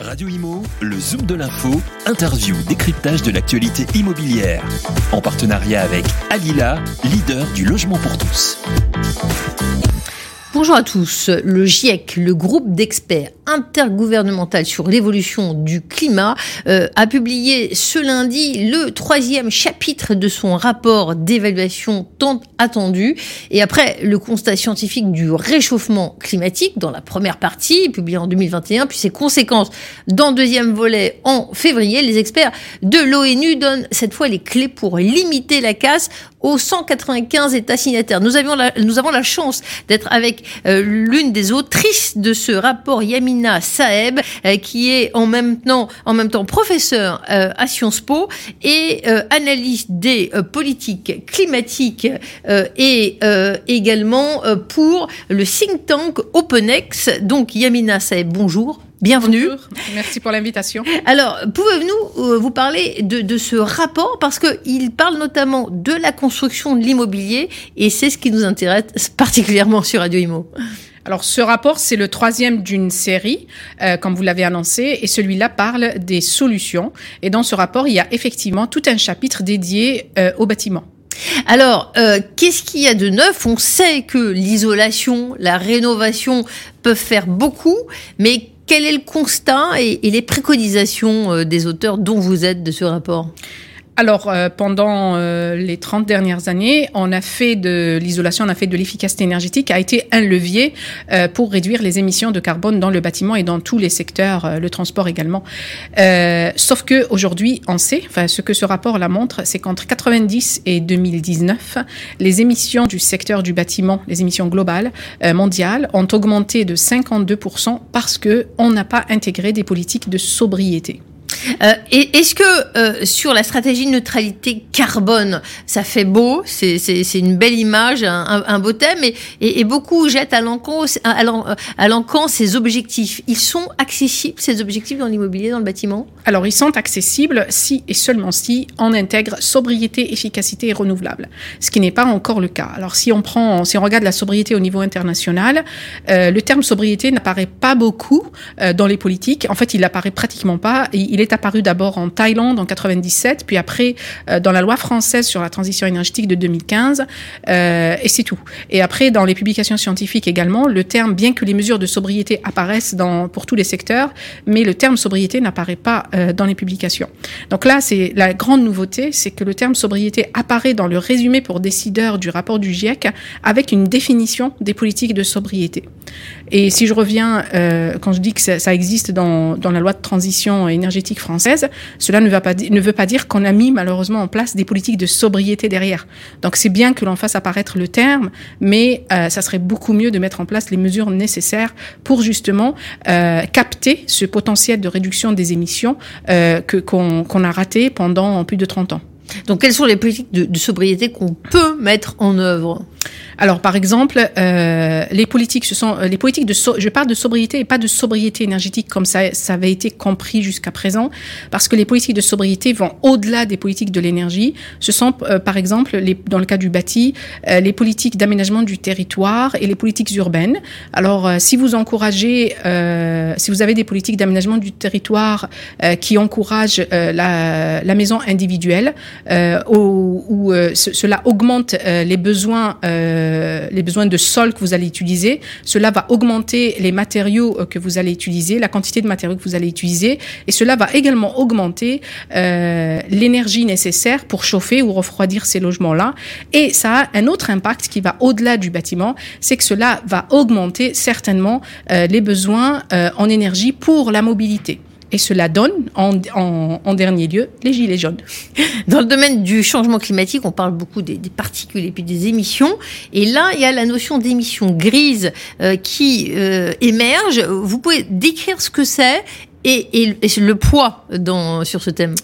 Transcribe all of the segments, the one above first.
Radio Imo, le Zoom de l'info, interview, décryptage de l'actualité immobilière. En partenariat avec Alila, leader du logement pour tous. Bonjour à tous. Le GIEC, le groupe d'experts intergouvernemental sur l'évolution du climat, euh, a publié ce lundi le troisième chapitre de son rapport d'évaluation tant attendu. Et après le constat scientifique du réchauffement climatique dans la première partie, publiée en 2021, puis ses conséquences dans le deuxième volet en février, les experts de l'ONU donnent cette fois les clés pour limiter la casse aux 195 États signataires. Nous avons la chance d'être avec euh, l'une des autrices de ce rapport, Yamina Saeb, euh, qui est en même temps, en même temps professeur euh, à Sciences Po et analyste des politiques climatiques et également pour le think tank OpenX. Donc Yamina Saeb, bonjour. Bienvenue. Bonjour. Merci pour l'invitation. Alors, pouvez-vous euh, vous parler de, de, ce rapport? Parce qu'il parle notamment de la construction de l'immobilier et c'est ce qui nous intéresse particulièrement sur Radio Imo. Alors, ce rapport, c'est le troisième d'une série, euh, comme vous l'avez annoncé, et celui-là parle des solutions. Et dans ce rapport, il y a effectivement tout un chapitre dédié euh, au bâtiment. Alors, euh, qu'est-ce qu'il y a de neuf? On sait que l'isolation, la rénovation peuvent faire beaucoup, mais quel est le constat et, les préconisations euh, des auteurs dont vous êtes de ce rapport? Alors, euh, pendant euh, les 30 dernières années, on a fait de l'isolation, on a fait de l'efficacité énergétique, a été un levier euh, pour réduire les émissions de carbone dans le bâtiment et dans tous les secteurs, le transport également. sauf que aujourd'hui, on sait, enfin, ce que ce rapport la montre, c'est qu'entre 90 et 2019, les émissions du secteur du bâtiment, les émissions globales mondiales, ont augmenté de 52% parce que on n'a pas intégré des politiques de sobriété. Euh, Est-ce que euh, sur la stratégie de neutralité carbone, ça fait beau, c'est une belle image, un, beau thème, et, beaucoup jettent à l'encan ces objectifs. Ils sont accessibles, ces objectifs, dans l'immobilier, dans le bâtiment? Alors, ils sont accessibles si et seulement si on intègre sobriété, efficacité et renouvelable, ce qui n'est pas encore le cas. Alors, si on prend, si on regarde la sobriété au niveau international, euh, le terme sobriété n'apparaît pas beaucoup dans les politiques. En fait, il apparaît pratiquement pas. Il est apparu d'abord en Thaïlande en 97, puis après euh, dans la loi française sur la transition énergétique de 2015, euh, et c'est tout. Et après dans les publications scientifiques également, le terme, bien que les mesures de sobriété apparaissent dans, pour tous les secteurs, mais le terme sobriété n'apparaît pas euh, dans les publications. Donc là, c'est la grande nouveauté, c'est que le terme sobriété apparaît dans le résumé pour décideurs du rapport du GIEC avec une définition des politiques de sobriété. Et si je reviens, euh, quand je dis que ça, ça existe dans, dans la loi de transition énergétique française, cela ne, va pas, ne veut pas dire qu'on a mis malheureusement en place des politiques de sobriété derrière. Donc c'est bien que l'on fasse apparaître le terme, mais euh, ça serait beaucoup mieux de mettre en place les mesures nécessaires pour justement euh, capter ce potentiel de réduction des émissions euh, que qu'on a raté pendant plus de 30 ans. Donc, quelles sont les politiques de, de sobriété qu'on peut mettre en œuvre? Alors, par exemple, euh, les politiques, ce sont euh, les politiques de. je parle de sobriété et pas de sobriété énergétique comme ça, ça avait été compris jusqu'à présent, parce que les politiques de sobriété vont au-delà des politiques de l'énergie. Ce sont, euh, par exemple, les, dans le cas du bâti, euh, les politiques d'aménagement du territoire et les politiques urbaines. Alors, euh, si vous encouragez, si vous avez des politiques d'aménagement du territoire qui encouragent la, la, maison individuelle, où, où cela augmente les besoins euh, les besoins de sol que vous allez utiliser. Cela va augmenter les matériaux euh, que vous allez utiliser, la quantité de matériaux que vous allez utiliser, et cela va également augmenter euh, l'énergie nécessaire pour chauffer ou refroidir ces logements-là. Et ça a un autre impact qui va au-delà du bâtiment, c'est que cela va augmenter certainement euh, les besoins euh, en énergie pour la mobilité. Et cela donne, en, en, en, dernier lieu, les gilets jaunes. Dans le domaine du changement climatique, on parle beaucoup des, des particules et puis des émissions. Et là, il y a la notion d'émission grise euh, qui euh, émerge. Vous pouvez décrire ce que c'est et, et, et, le poids dans, sur ce thème?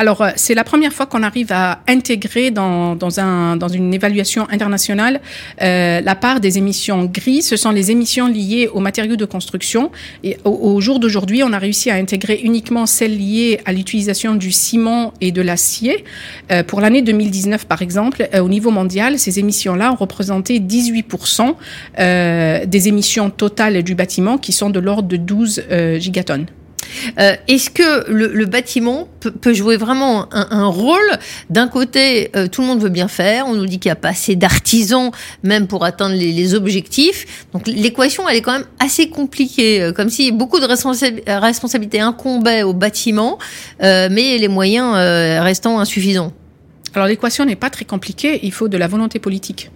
Alors, euh, c'est la première fois qu'on arrive à intégrer dans, dans, un, dans une évaluation internationale euh, la part des émissions grises. Ce sont les émissions liées aux matériaux de construction. Et au, jour d'aujourd'hui, on a réussi à intégrer uniquement celles liées à l'utilisation du ciment et de l'acier. Euh, pour l'année 2019, par exemple, euh, au niveau mondial, ces émissions-là ont représenté 18% euh, des émissions totales du bâtiment qui sont de l'ordre de 12 gigatonnes. Euh, Est-ce que le, le bâtiment peut, peut, jouer vraiment un, un rôle? D'un côté, euh, tout le monde veut bien faire, on nous dit qu'il n'y a pas assez d'artisans même pour atteindre les, les objectifs. Donc l'équation, elle est quand même assez compliquée, euh, comme si beaucoup de responsa- responsabilités incombaient au bâtiment, euh, mais les moyens euh, restant insuffisants. Alors l'équation n'est pas très compliquée, il faut de la volonté politique.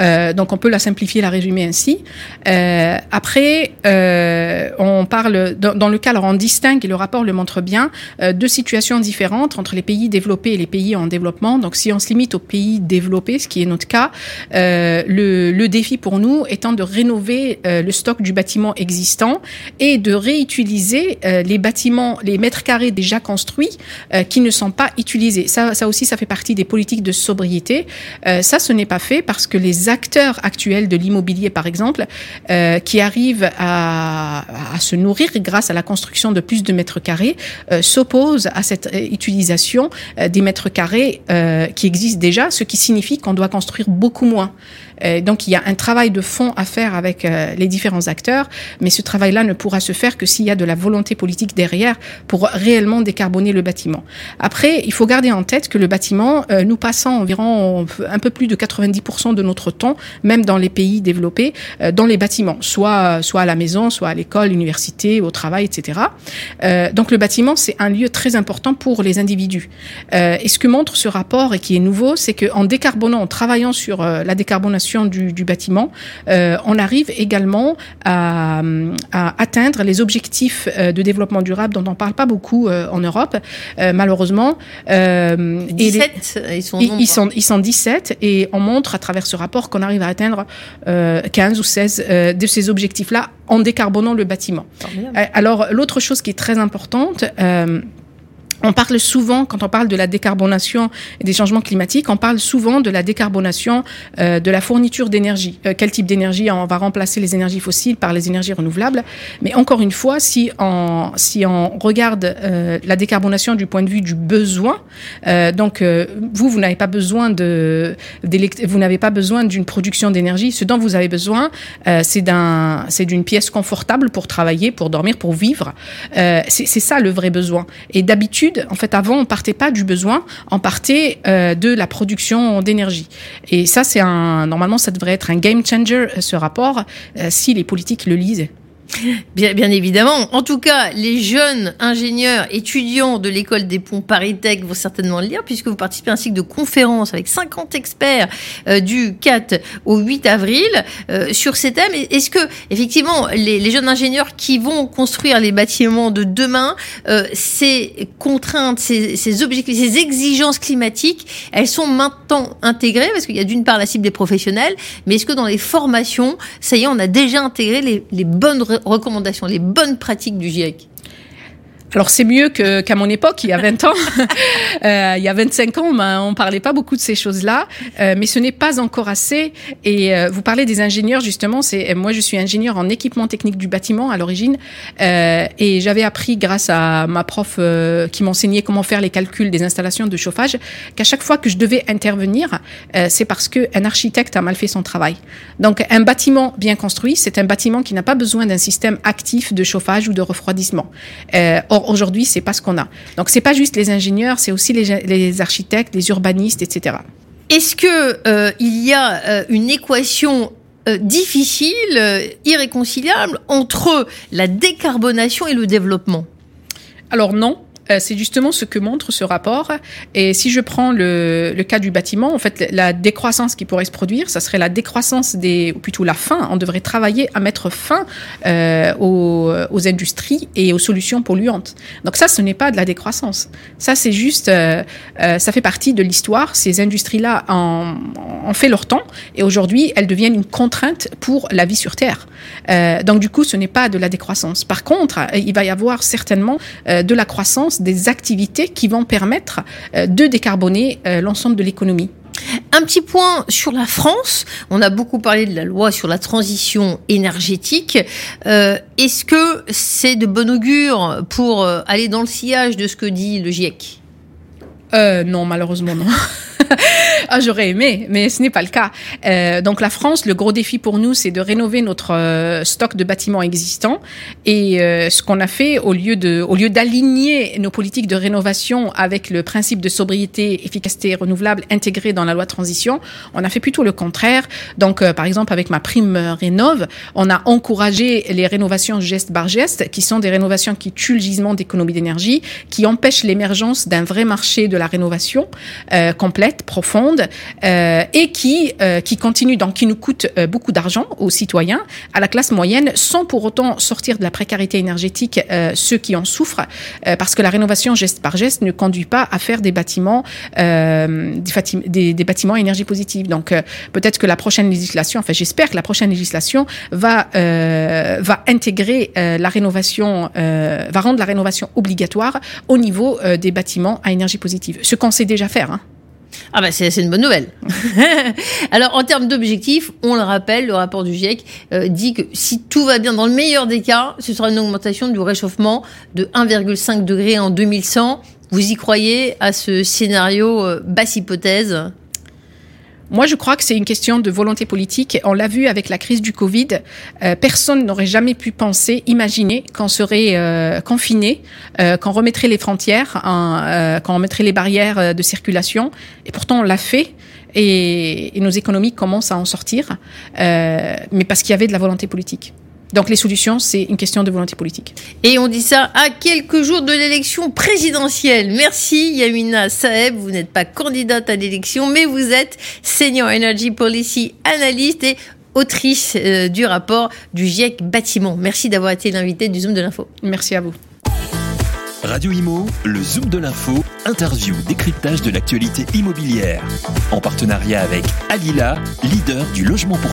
Euh, donc on peut la simplifier, la résumer ainsi. Euh, après, euh, on parle dans, le cas, alors on distingue et le rapport le montre bien deux situations différentes entre les pays développés et les pays en développement. Donc si on se limite aux pays développés, ce qui est notre cas, le, défi pour nous étant de rénover le stock du bâtiment existant et de réutiliser les bâtiments, les mètres carrés déjà construits qui ne sont pas utilisés. Ça, ça aussi, ça fait partie des politiques de sobriété. Euh, ça, ce n'est pas fait parce que les acteurs actuels de l'immobilier, par exemple, euh, qui arrivent à, se nourrir grâce à la construction de plus de mètres carrés, euh, s'opposent à cette utilisation des mètres carrés qui existent déjà, ce qui signifie qu'on doit construire beaucoup moins. Euh, donc il y a un travail de fond à faire avec euh, les différents acteurs, mais ce travail-là ne pourra se faire que s'il y a de la volonté politique derrière pour réellement décarboner le bâtiment. Après, il faut garder en tête que le bâtiment, euh, nous passons environ un peu plus de 90% de notre temps, même dans les pays développés, dans les bâtiments, soit soit à la maison, soit à l'école, l'université, au travail, etc. Donc le bâtiment, c'est un lieu très important pour les individus. Et ce que montre ce rapport et qui est nouveau, c'est qu'en décarbonant, en travaillant sur la décarbonation du, du bâtiment, euh, on arrive également à, à, atteindre les objectifs euh, de développement durable dont on parle pas beaucoup euh, en Europe, malheureusement. 17, les, ils, sont ils, ils, sont, ils sont 17 et on montre à travers ce rapport qu'on arrive à atteindre 15 ou 16 de ces objectifs-là en décarbonant le bâtiment. Alors l'autre chose qui est très importante, on parle souvent, quand on parle de la décarbonation et des changements climatiques, on parle souvent de la décarbonation euh, de la fourniture d'énergie. Euh, quel type d'énergie on va remplacer les énergies fossiles par les énergies renouvelables? Mais encore une fois, si on, si on regarde euh, la décarbonation du point de vue du besoin, donc vous, vous n'avez pas besoin de, vous n'avez pas besoin d'une production d'énergie. Ce dont vous avez besoin, c'est c'est d'une pièce confortable pour travailler, pour dormir, pour vivre. C'est ça le vrai besoin. Et d'habitude en fait, avant, on partait pas du besoin, on partait euh, de la production d'énergie. Et ça, c'est un, normalement, ça devrait être un game changer, ce rapport, euh, si les politiques le lisent. Bien, bien, évidemment. En tout cas, les jeunes ingénieurs étudiants de l'école des ponts Paris Tech vont certainement le lire puisque vous participez à un cycle de conférences avec 50 experts euh, du 4 au 8 avril euh, sur ces thèmes. Est-ce que effectivement les, jeunes ingénieurs qui vont construire les bâtiments de demain, euh, ces contraintes, ces, ces, objectifs, ces exigences climatiques, elles sont maintenant intégrées? Parce qu'il y a d'une part la cible des professionnels, mais est-ce que dans les formations, ça y est, on a déjà intégré les, les bonnes recommandations, les bonnes pratiques du GIEC alors c'est mieux que qu'à mon époque, il y a 20 ans, euh, il y a 25 ans, ben, on parlait pas beaucoup de ces choses-là, euh, mais ce n'est pas encore assez. Et euh, vous parlez des ingénieurs justement. C'est moi, je suis ingénieur en équipement technique du bâtiment à l'origine, euh, et j'avais appris grâce à ma prof euh, qui m'enseignait comment faire les calculs des installations de chauffage, qu'à chaque fois que je devais intervenir, euh, c'est parce que un architecte a mal fait son travail. Donc un bâtiment bien construit, c'est un bâtiment qui n'a pas besoin d'un système actif de chauffage ou de refroidissement. Aujourd'hui, c'est pas ce qu'on a. Donc, c'est pas juste les ingénieurs, c'est aussi les, les, architectes, les urbanistes, etc. Est-ce que euh, il y a euh, une équation euh, difficile, irréconciliable entre la décarbonation et le développement? Alors non, c'est justement ce que montre ce rapport. Et si je prends le, cas du bâtiment, en fait, la décroissance qui pourrait se produire, ça serait la décroissance des, ou plutôt la fin. On devrait travailler à mettre fin euh, aux, industries et aux solutions polluantes. Donc ça, ce n'est pas de la décroissance. Ça, c'est juste, euh, euh, ça fait partie de l'histoire. Ces industries-là en, fait leur temps et aujourd'hui, elles deviennent une contrainte pour la vie sur Terre. Euh, donc du coup, ce n'est pas de la décroissance. Par contre, il va y avoir certainement euh, de la croissance des activités qui vont permettre euh, de décarboner euh, l'ensemble de l'économie. Un petit point sur la France. On a beaucoup parlé de la loi sur la transition énergétique. Euh, Est-ce que c'est de bon augure pour aller dans le sillage de ce que dit le GIEC? Euh, Non, malheureusement non. ah, j'aurais aimé, mais ce n'est pas le cas. Euh, donc la France, le gros défi pour nous, c'est de rénover notre euh, stock de bâtiments existants. Et euh, ce qu'on a fait, au lieu de, au lieu d'aligner nos politiques de rénovation avec le principe de sobriété, efficacité renouvelable intégré dans la loi transition, on a fait plutôt le contraire. Donc, par exemple, avec ma prime rénove, on a encouragé les rénovations geste par geste, qui sont des rénovations qui tuent le gisement d'économie d'énergie, qui empêchent l'émergence d'un vrai marché de la rénovation euh, profonde, euh, et qui euh, qui continue, donc qui nous coûte euh, beaucoup d'argent aux citoyens, à la classe moyenne, sans pour autant sortir de la précarité énergétique euh, ceux qui en souffrent, euh, parce que la rénovation geste par geste ne conduit pas à faire des bâtiments des, des, bâtiments à énergie positive. Donc peut-être que la prochaine législation, enfin j'espère que la prochaine législation va va intégrer la rénovation, va rendre la rénovation obligatoire au niveau des bâtiments à énergie positive. Ce qu'on sait déjà faire. Hein. Ah bah c'est une bonne nouvelle. Alors en termes d'objectifs, on le rappelle, le rapport du GIEC euh, dit que si tout va bien, dans le meilleur des cas, ce sera une augmentation du réchauffement de 1,5 degré en 2100. Vous y croyez à ce scénario euh, basse hypothèse? Moi, je crois que c'est une question de volonté politique. On l'a vu avec la crise du Covid. Euh, personne n'aurait jamais pu penser, imaginer qu'on serait euh, confiné, euh, qu'on remettrait les frontières, hein, qu'on remettrait les barrières de circulation. Et pourtant, on l'a fait. Et, et, nos économies commencent à en sortir, mais parce qu'il y avait de la volonté politique. Donc les solutions, c'est une question de volonté politique. Et on dit ça à quelques jours de l'élection présidentielle. Merci Yamina Saeb, vous n'êtes pas candidate à l'élection, mais vous êtes Senior Energy Policy Analyst et autrice euh, du rapport du GIEC Bâtiment. Merci d'avoir été l'invité du Zoom de l'info. Merci à vous. Radio Imo, le Zoom de l'info, interview, décryptage de l'actualité immobilière. En partenariat avec Alila, leader du logement pour